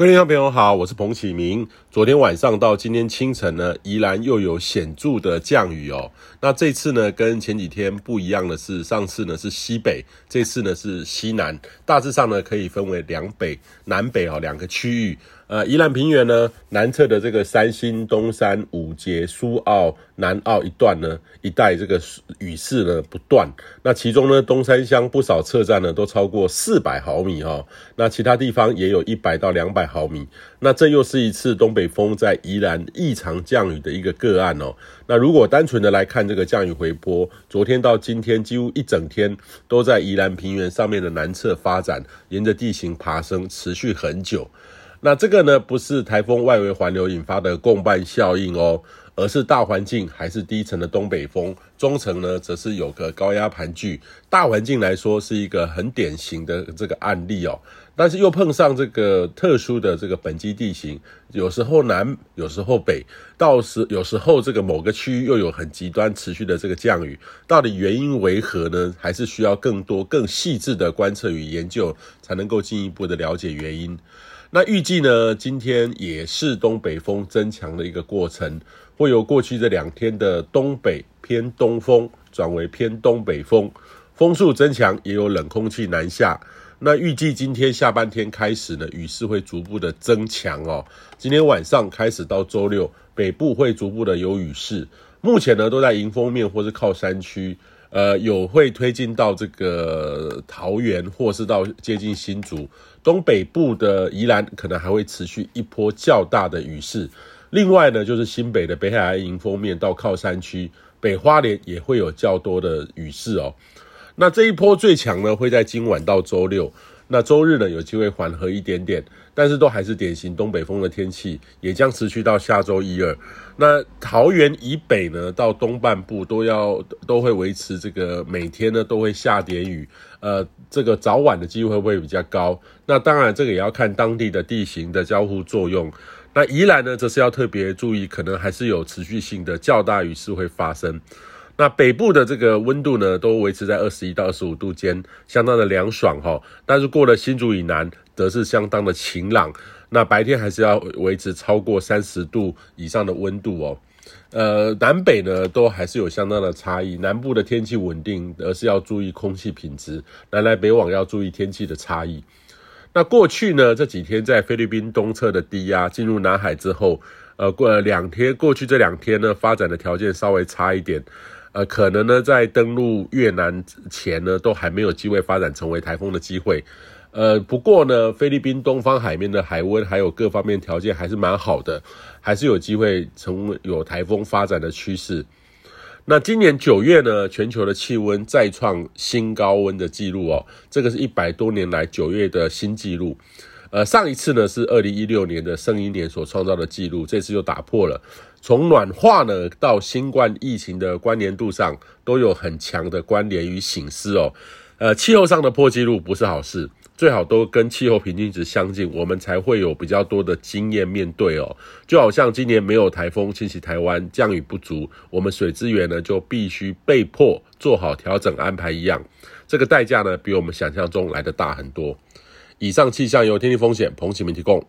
各位听众朋友好，我是彭启明。昨天晚上到今天清晨呢，宜兰又有显著的降雨哦。那这次呢，跟前几天不一样的是，上次呢是西北，这次呢是西南。大致上呢可以分为两北、南北哦两个区域。呃，宜兰平原呢南侧的这个三星、东山、五结、苏澳、南澳一段呢一带，这个雨势呢不断。那其中呢东山乡不少测站呢都超过四百毫米哈、哦。那其他地方也有一百到两百毫米。那这又是一次东北风在宜兰异常降雨的一个个案哦。那如果单纯的来看这个降雨回波，昨天到今天几乎一整天都在宜兰平原上面的南侧发展，沿着地形爬升，持续很久。那这个呢，不是台风外围环流引发的共伴效应哦，而是大环境还是低层的东北风，中层呢则是有个高压盘踞。大环境来说是一个很典型的这个案例哦，但是又碰上这个特殊的这个本基地形，有时候南，有时候北，到时有时候这个某个区域又有很极端持续的这个降雨，到底原因为何呢？还是需要更多更细致的观测与研究，才能够进一步的了解原因。那预计呢，今天也是东北风增强的一个过程，会由过去这两天的东北偏东风转为偏东北风，风速增强，也有冷空气南下。那预计今天下半天开始呢，雨势会逐步的增强哦。今天晚上开始到周六，北部会逐步的有雨势，目前呢都在迎风面或是靠山区。呃，有会推进到这个桃园，或是到接近新竹东北部的宜兰，可能还会持续一波较大的雨势。另外呢，就是新北的北海岸迎风面到靠山区，北花莲也会有较多的雨势哦。那这一波最强呢，会在今晚到周六。那周日呢，有机会缓和一点点，但是都还是典型东北风的天气，也将持续到下周一二。那桃园以北呢，到东半部都要都会维持这个每天呢都会下点雨，呃，这个早晚的机会会比较高。那当然，这个也要看当地的地形的交互作用。那宜兰呢，则是要特别注意，可能还是有持续性的较大雨势会发生。那北部的这个温度呢，都维持在二十一到二十五度间，相当的凉爽哈。但是过了新竹以南，则是相当的晴朗。那白天还是要维持超过三十度以上的温度哦。呃，南北呢都还是有相当的差异。南部的天气稳定，而是要注意空气品质；南来北往要注意天气的差异。那过去呢这几天在菲律宾东侧的低压进入南海之后，呃，过了两天，过去这两天呢发展的条件稍微差一点。呃，可能呢，在登陆越南前呢，都还没有机会发展成为台风的机会。呃，不过呢，菲律宾东方海面的海温还有各方面条件还是蛮好的，还是有机会成为有台风发展的趋势。那今年九月呢，全球的气温再创新高温的记录哦，这个是一百多年来九月的新纪录。呃，上一次呢是二零一六年的圣婴年所创造的记录，这次又打破了。从暖化呢到新冠疫情的关联度上，都有很强的关联与醒思哦。呃，气候上的破纪录不是好事，最好都跟气候平均值相近，我们才会有比较多的经验面对哦。就好像今年没有台风侵袭台湾，降雨不足，我们水资源呢就必须被迫做好调整安排一样，这个代价呢比我们想象中来得大很多。以上气象由天气风险彭启明提供。